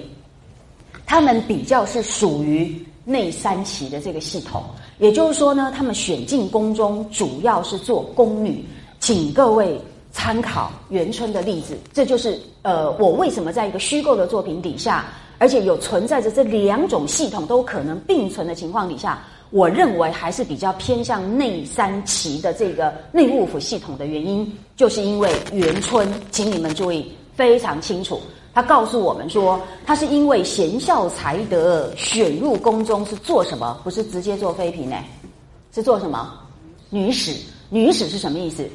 他们比较是属于内三旗的这个系统。也就是说呢，他们选进宫中主要是做宫女，请各位参考元春的例子。这就是呃，我为什么在一个虚构的作品底下，而且有存在着这两种系统都可能并存的情况底下。我认为还是比较偏向内三旗的这个内务府系统的原因，就是因为元春，请你们注意非常清楚，他告诉我们说，他是因为贤孝才德选入宫中是做什么？不是直接做妃嫔呢？是做什么？女史。女史是什么意思？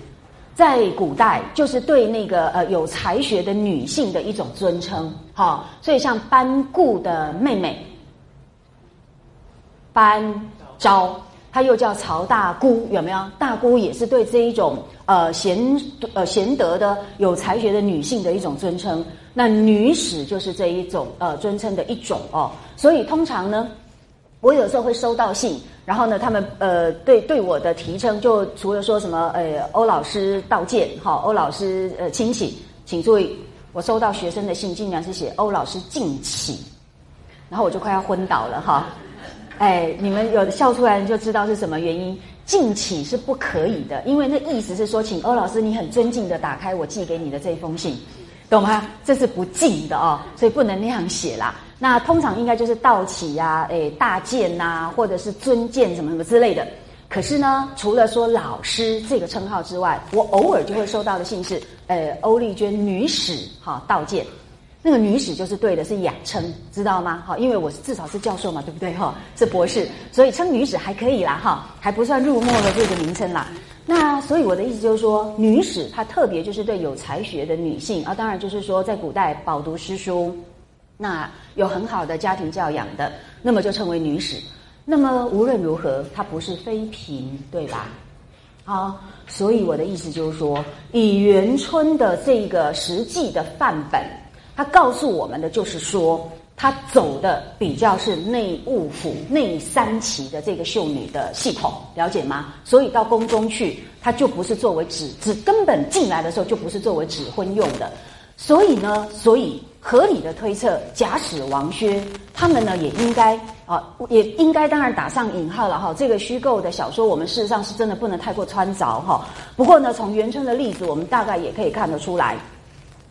在古代就是对那个呃有才学的女性的一种尊称。好，所以像班固的妹妹班。昭，她又叫曹大姑，有没有？大姑也是对这一种呃贤呃贤德的有才学的女性的一种尊称。那女史就是这一种呃尊称的一种哦。所以通常呢，我有时候会收到信，然后呢，他们呃对对我的提称，就除了说什么呃欧老师道歉，哈，欧老师呃亲启，请注意，我收到学生的信，竟然是写欧老师敬启，然后我就快要昏倒了哈。哎，你们有笑出来，就知道是什么原因。敬启是不可以的，因为那意思是说，请欧老师你很尊敬的打开我寄给你的这封信，懂吗？这是不敬的哦，所以不能那样写啦。那通常应该就是道起呀，哎，大剑呐，或者是尊剑什么什么之类的。可是呢，除了说老师这个称号之外，我偶尔就会收到的信是，呃，欧丽娟女史哈道剑。那个女史就是对的，是雅称，知道吗？哈，因为我是至少是教授嘛，对不对？哈，是博士，所以称女史还可以啦，哈，还不算入没的这个名称啦。那所以我的意思就是说，女史她特别就是对有才学的女性啊，当然就是说在古代饱读诗书，那有很好的家庭教养的，那么就称为女史。那么无论如何，她不是妃嫔，对吧？好，所以我的意思就是说，以元春的这个实际的范本。他告诉我们的就是说，他走的比较是内务府内三旗的这个秀女的系统，了解吗？所以到宫中去，他就不是作为指指根本进来的时候就不是作为指婚用的。所以呢，所以合理的推测，假使王薛他们呢也应该啊，也应该当然打上引号了哈。这个虚构的小说，我们事实上是真的不能太过穿凿哈。不过呢，从元春的例子，我们大概也可以看得出来，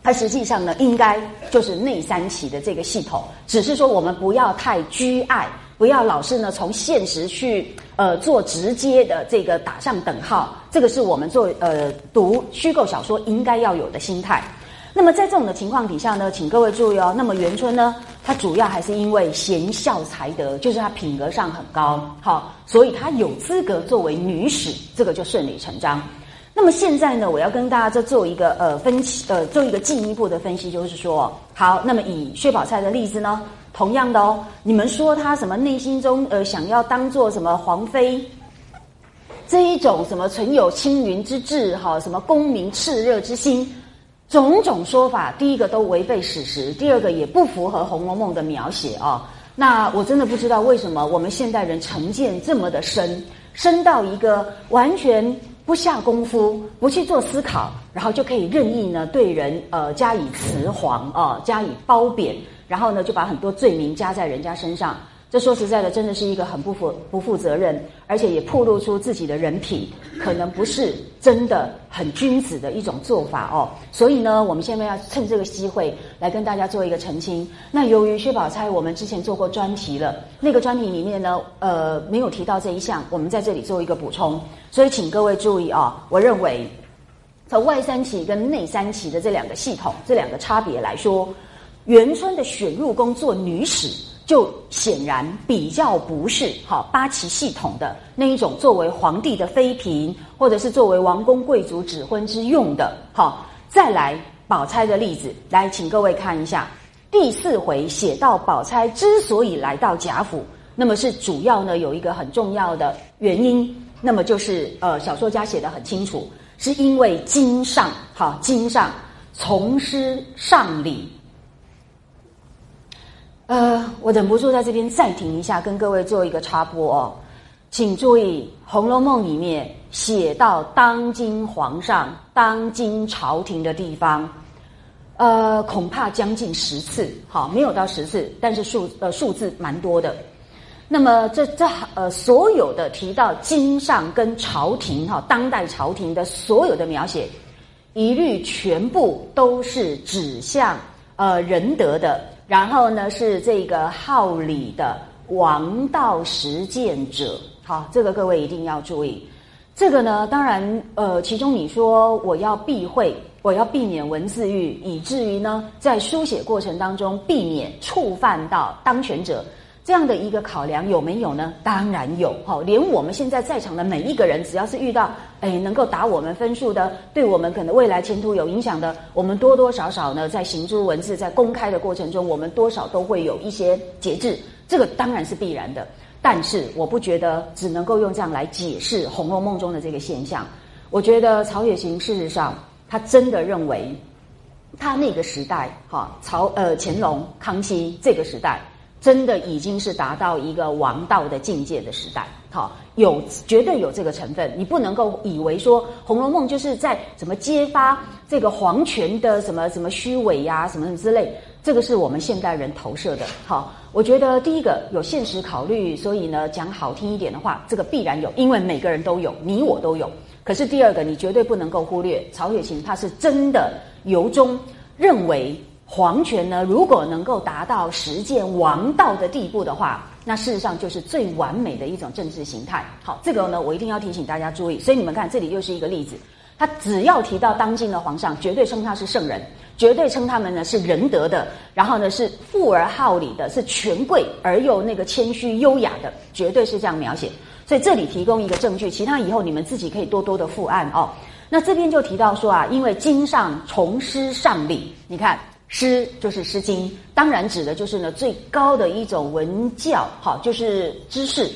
它实际上呢应该就是内三起的这个系统，只是说我们不要太拘爱。不要老是呢从现实去呃做直接的这个打上等号，这个是我们做呃读虚构小说应该要有的心态。那么在这种的情况底下呢，请各位注意哦。那么元春呢，她主要还是因为贤孝才德，就是她品格上很高，好，所以她有资格作为女史，这个就顺理成章。那么现在呢，我要跟大家再做一个呃分析，呃做一个进一步的分析，就是说，好，那么以薛宝钗的例子呢。同样的哦，你们说她什么内心中呃想要当做什么皇妃，这一种什么存有青云之志哈，什么功名炽热之心，种种说法，第一个都违背史实，第二个也不符合《红楼梦》的描写啊。那我真的不知道为什么我们现代人成见这么的深，深到一个完全不下功夫，不去做思考，然后就可以任意呢对人呃加以辞黄啊，加以褒贬。然后呢，就把很多罪名加在人家身上。这说实在的，真的是一个很不负不负责任，而且也暴露出自己的人品，可能不是真的很君子的一种做法哦。所以呢，我们现在要趁这个机会来跟大家做一个澄清。那由于薛宝钗，我们之前做过专题了，那个专题里面呢，呃，没有提到这一项，我们在这里做一个补充。所以请各位注意啊，我认为从外三旗跟内三旗的这两个系统，这两个差别来说。元春的选入宫做女史，就显然比较不是好八旗系统的那一种作为皇帝的妃嫔，或者是作为王公贵族指婚之用的。好，再来宝钗的例子，来请各位看一下第四回写到宝钗之所以来到贾府，那么是主要呢有一个很重要的原因，那么就是呃小说家写的很清楚，是因为经上好经上从师上礼。呃，我忍不住在这边再停一下，跟各位做一个插播哦。请注意，《红楼梦》里面写到当今皇上、当今朝廷的地方，呃，恐怕将近十次，好，没有到十次，但是数呃数字蛮多的。那么这这呃所有的提到经上跟朝廷哈，当代朝廷的所有的描写，一律全部都是指向呃仁德的。然后呢，是这个号里的王道实践者，好，这个各位一定要注意。这个呢，当然，呃，其中你说我要避讳，我要避免文字狱，以至于呢，在书写过程当中避免触犯到当权者。这样的一个考量有没有呢？当然有，哈，连我们现在在场的每一个人，只要是遇到哎能够打我们分数的，对我们可能未来前途有影响的，我们多多少少呢，在行诸文字在公开的过程中，我们多少都会有一些节制，这个当然是必然的。但是我不觉得只能够用这样来解释《红楼梦》中的这个现象。我觉得曹雪芹事实上他真的认为，他那个时代，哈，曹呃乾隆、康熙这个时代。真的已经是达到一个王道的境界的时代，好，有绝对有这个成分。你不能够以为说《红楼梦》就是在怎么揭发这个皇权的什么什么虚伪呀，什么什么之类，这个是我们现代人投射的。好，我觉得第一个有现实考虑，所以呢讲好听一点的话，这个必然有，因为每个人都有，你我都有。可是第二个，你绝对不能够忽略曹雪芹，他是真的由衷认为。皇权呢，如果能够达到实践王道的地步的话，那事实上就是最完美的一种政治形态。好，这个呢，我一定要提醒大家注意。所以你们看，这里又是一个例子。他只要提到当今的皇上，绝对称他是圣人，绝对称他们呢是仁德的，然后呢是富而好礼的，是权贵而又那个谦虚优雅的，绝对是这样描写。所以这里提供一个证据，其他以后你们自己可以多多的复案哦。那这边就提到说啊，因为经上从师上礼，你看。诗就是《诗经》，当然指的就是呢最高的一种文教，好，就是知识、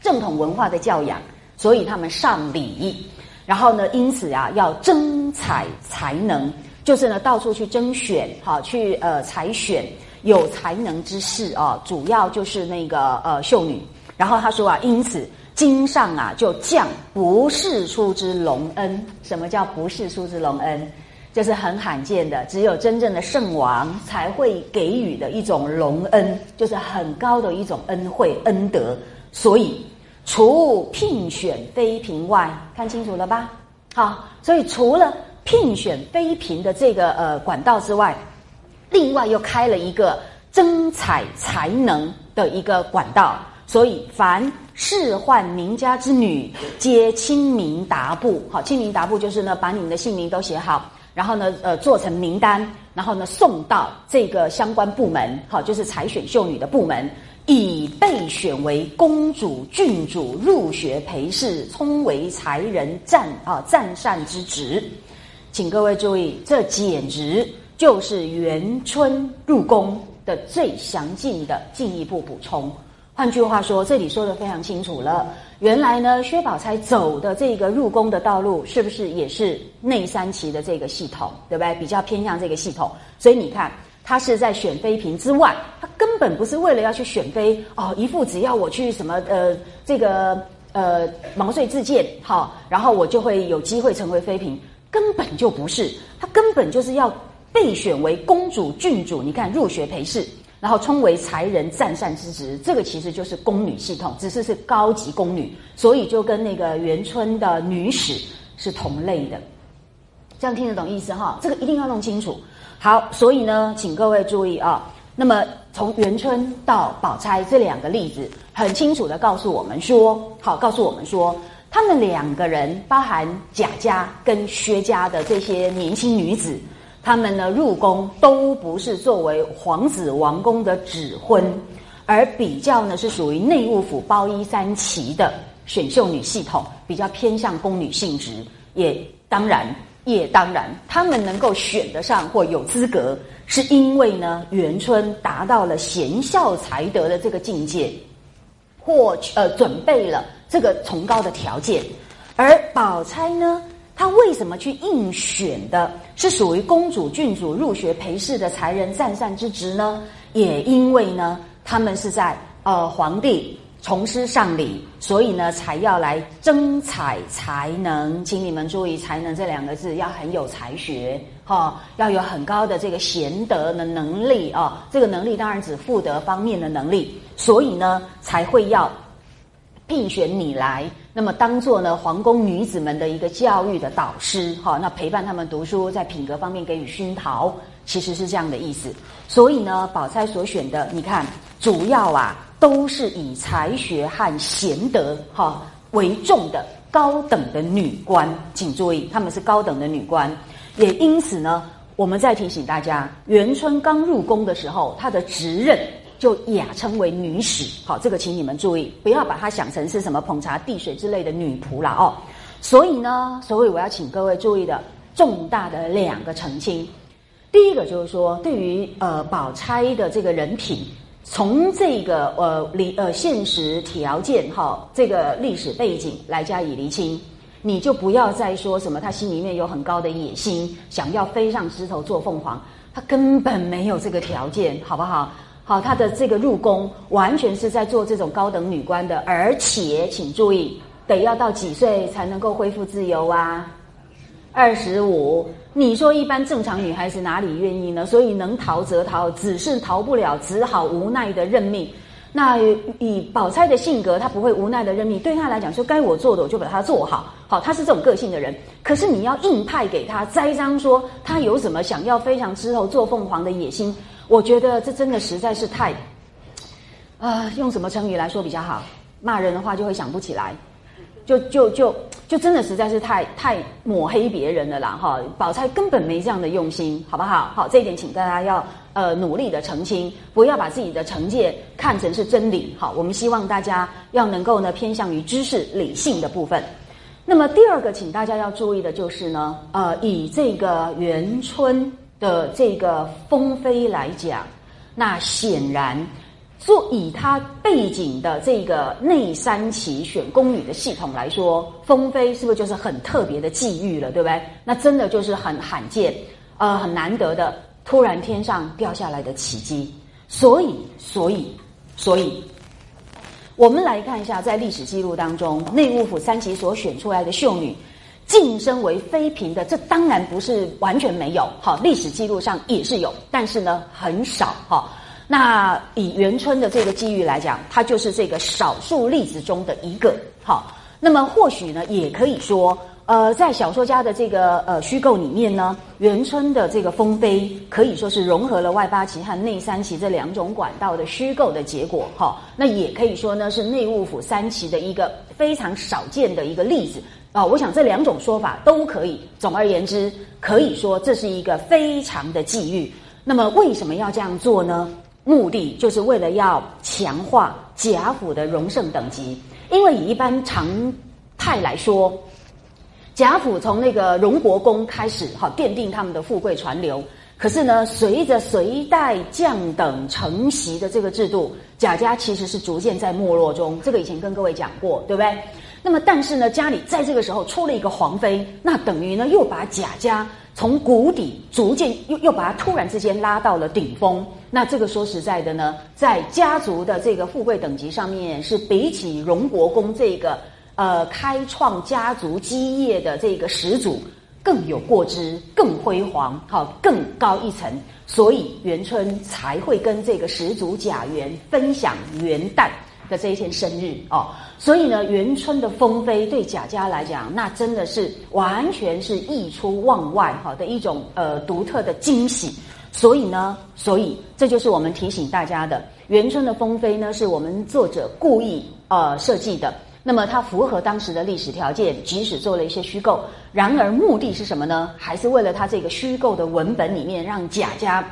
正统文化的教养，所以他们上礼，然后呢，因此啊，要征采才能，就是呢到处去征选，好，去呃采选有才能之士啊，主要就是那个呃秀女。然后他说啊，因此经上啊就降不世出之隆恩，什么叫不世出之隆恩？这是很罕见的，只有真正的圣王才会给予的一种隆恩，就是很高的一种恩惠恩德。所以，除聘选妃嫔外，看清楚了吧？好，所以除了聘选妃嫔的这个呃管道之外，另外又开了一个征采才能的一个管道。所以，凡仕宦名家之女，皆清明达布。好，清明达布就是呢，把你们的姓名都写好。然后呢，呃，做成名单，然后呢，送到这个相关部门，好，就是采选秀女的部门，以备选为公主、郡主入学陪侍，充为才人赞啊赞善之职。请各位注意，这简直就是元春入宫的最详尽的进一步补充。换句话说，这里说的非常清楚了。原来呢，薛宝钗走的这个入宫的道路，是不是也是内三旗的这个系统，对不对？比较偏向这个系统。所以你看，他是在选妃嫔之外，他根本不是为了要去选妃哦，一副只要我去什么呃这个呃毛遂自荐好，然后我就会有机会成为妃嫔，根本就不是。他根本就是要被选为公主、郡主。你看入学陪侍。然后充为才人赞善之职，这个其实就是宫女系统，只是是高级宫女，所以就跟那个元春的女史是同类的。这样听得懂意思哈？这个一定要弄清楚。好，所以呢，请各位注意啊。那么从元春到宝钗这两个例子，很清楚的告诉我们说，好，告诉我们说，他们两个人，包含贾家跟薛家的这些年轻女子。他们呢入宫都不是作为皇子王公的指婚，而比较呢是属于内务府包衣三旗的选秀女系统，比较偏向宫女性质。也当然，也当然，他们能够选得上或有资格，是因为呢元春达到了贤孝才德的这个境界，或呃准备了这个崇高的条件，而宝钗呢。他为什么去应选的是属于公主、郡主入学陪侍的才人赞善之职呢？也因为呢，他们是在呃皇帝从师上礼，所以呢才要来征采才能。请你们注意“才能”这两个字，要很有才学哈，要有很高的这个贤德的能力啊。这个能力当然指妇德方面的能力，所以呢才会要聘选你来。那么，当做呢皇宫女子们的一个教育的导师，哈，那陪伴他们读书，在品格方面给予熏陶，其实是这样的意思。所以呢，宝钗所选的，你看，主要啊都是以才学和贤德哈为重的高等的女官，请注意，她们是高等的女官，也因此呢，我们再提醒大家，元春刚入宫的时候，她的职任。就雅称为女史，好，这个请你们注意，不要把它想成是什么捧茶递水之类的女仆了哦。所以呢，所以我要请各位注意的重大的两个澄清。第一个就是说，对于呃宝钗的这个人品，从这个呃理呃现实条件哈，这个历史背景来加以厘清，你就不要再说什么他心里面有很高的野心，想要飞上枝头做凤凰，他根本没有这个条件，好不好？好，她的这个入宫完全是在做这种高等女官的，而且请注意，得要到几岁才能够恢复自由啊？二十五。你说一般正常女孩子哪里愿意呢？所以能逃则逃，只是逃不了，只好无奈的认命。那以宝钗的性格，她不会无奈的认命，对她来讲，说该我做的我就把它做好。好，她是这种个性的人。可是你要硬派给她栽赃说她有什么想要飞上枝头做凤凰的野心？我觉得这真的实在是太，啊，用什么成语来说比较好？骂人的话就会想不起来，就就就就真的实在是太太抹黑别人了啦！哈，宝钗根本没这样的用心，好不好？好，这一点请大家要呃努力的澄清，不要把自己的成见看成是真理。好，我们希望大家要能够呢偏向于知识理性的部分。那么第二个，请大家要注意的就是呢，呃，以这个元春。的这个封妃来讲，那显然，做以他背景的这个内三旗选宫女的系统来说，封妃是不是就是很特别的际遇了，对不对？那真的就是很罕见，呃，很难得的突然天上掉下来的奇迹。所以，所以，所以，我们来看一下，在历史记录当中，内务府三旗所选出来的秀女。晋升为妃嫔的，这当然不是完全没有，好，历史记录上也是有，但是呢很少哈。那以元春的这个机遇来讲，它就是这个少数例子中的一个。好，那么或许呢，也可以说，呃，在小说家的这个呃虚构里面呢，元春的这个封妃可以说是融合了外八旗和内三旗这两种管道的虚构的结果。哈，那也可以说呢，是内务府三旗的一个非常少见的一个例子啊。我想这两种说法都可以。总而言之，可以说这是一个非常的际遇。那么为什么要这样做呢？目的就是为了要强化贾府的荣盛等级，因为以一般常态来说，贾府从那个荣国公开始，哈，奠定他们的富贵传流。可是呢，随着隋代降等承袭的这个制度，贾家其实是逐渐在没落中。这个以前跟各位讲过，对不对？那么，但是呢，家里在这个时候出了一个皇妃，那等于呢，又把贾家。从谷底逐渐又又把它突然之间拉到了顶峰，那这个说实在的呢，在家族的这个富贵等级上面，是比起荣国公这个呃开创家族基业的这个始祖更有过之，更辉煌，好更高一层，所以元春才会跟这个始祖贾元分享元旦。的这一天生日哦，所以呢，元春的封妃对贾家来讲，那真的是完全是溢出望外哈的一种呃独特的惊喜。所以呢，所以这就是我们提醒大家的，元春的封妃呢，是我们作者故意呃设计的。那么它符合当时的历史条件，即使做了一些虚构，然而目的是什么呢？还是为了它这个虚构的文本里面，让贾家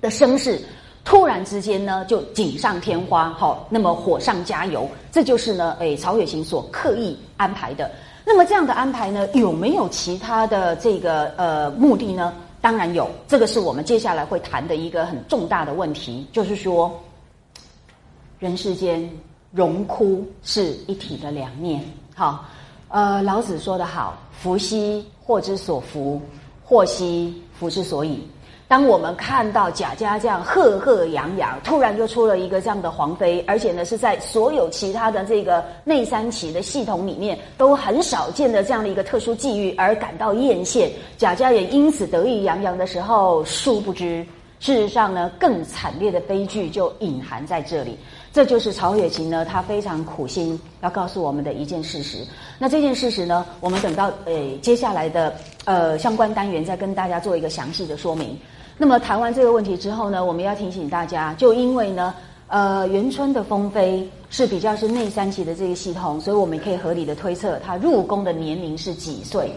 的声势。突然之间呢，就锦上添花，好，那么火上加油，这就是呢，诶，曹雪芹所刻意安排的。那么这样的安排呢，有没有其他的这个呃目的呢？当然有，这个是我们接下来会谈的一个很重大的问题，就是说，人世间荣枯是一体的两面。好，呃，老子说得好，福兮祸之所伏，祸兮福之所倚。当我们看到贾家这样赫赫扬扬，突然就出了一个这样的皇妃，而且呢是在所有其他的这个内三旗的系统里面都很少见的这样的一个特殊际遇，而感到艳羡，贾家也因此得意洋洋的时候，殊不知，事实上呢更惨烈的悲剧就隐含在这里。这就是曹雪芹呢他非常苦心要告诉我们的一件事实。那这件事实呢，我们等到呃接下来的呃相关单元再跟大家做一个详细的说明。那么谈完这个问题之后呢，我们要提醒大家，就因为呢，呃，元春的封妃是比较是内三旗的这个系统，所以我们可以合理的推测，她入宫的年龄是几岁？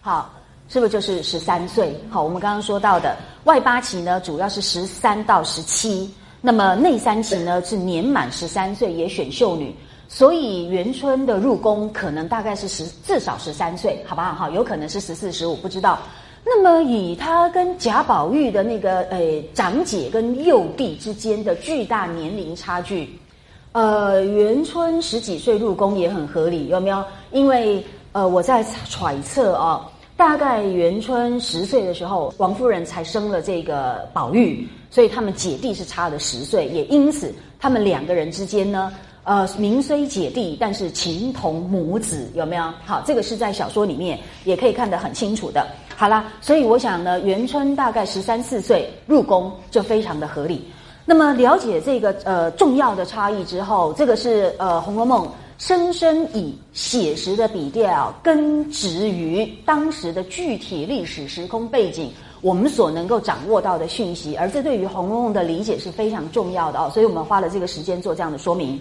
好，是不是就是十三岁？好，我们刚刚说到的外八旗呢，主要是十三到十七，那么内三旗呢是年满十三岁也选秀女，所以元春的入宫可能大概是十至少十三岁，好不好？好，有可能是十四十五，不知道。那么，以他跟贾宝玉的那个呃长姐跟幼弟之间的巨大年龄差距，呃，元春十几岁入宫也很合理，有没有？因为呃，我在揣测啊，大概元春十岁的时候，王夫人才生了这个宝玉，所以他们姐弟是差了十岁，也因此他们两个人之间呢。呃，名虽姐弟，但是情同母子，有没有？好，这个是在小说里面也可以看得很清楚的。好啦，所以我想呢，元春大概十三四岁入宫就非常的合理。那么了解这个呃重要的差异之后，这个是呃《红楼梦》深深以写实的笔调根植于当时的具体历史时空背景。我们所能够掌握到的讯息，而这对于《红楼梦》的理解是非常重要的哦，所以我们花了这个时间做这样的说明。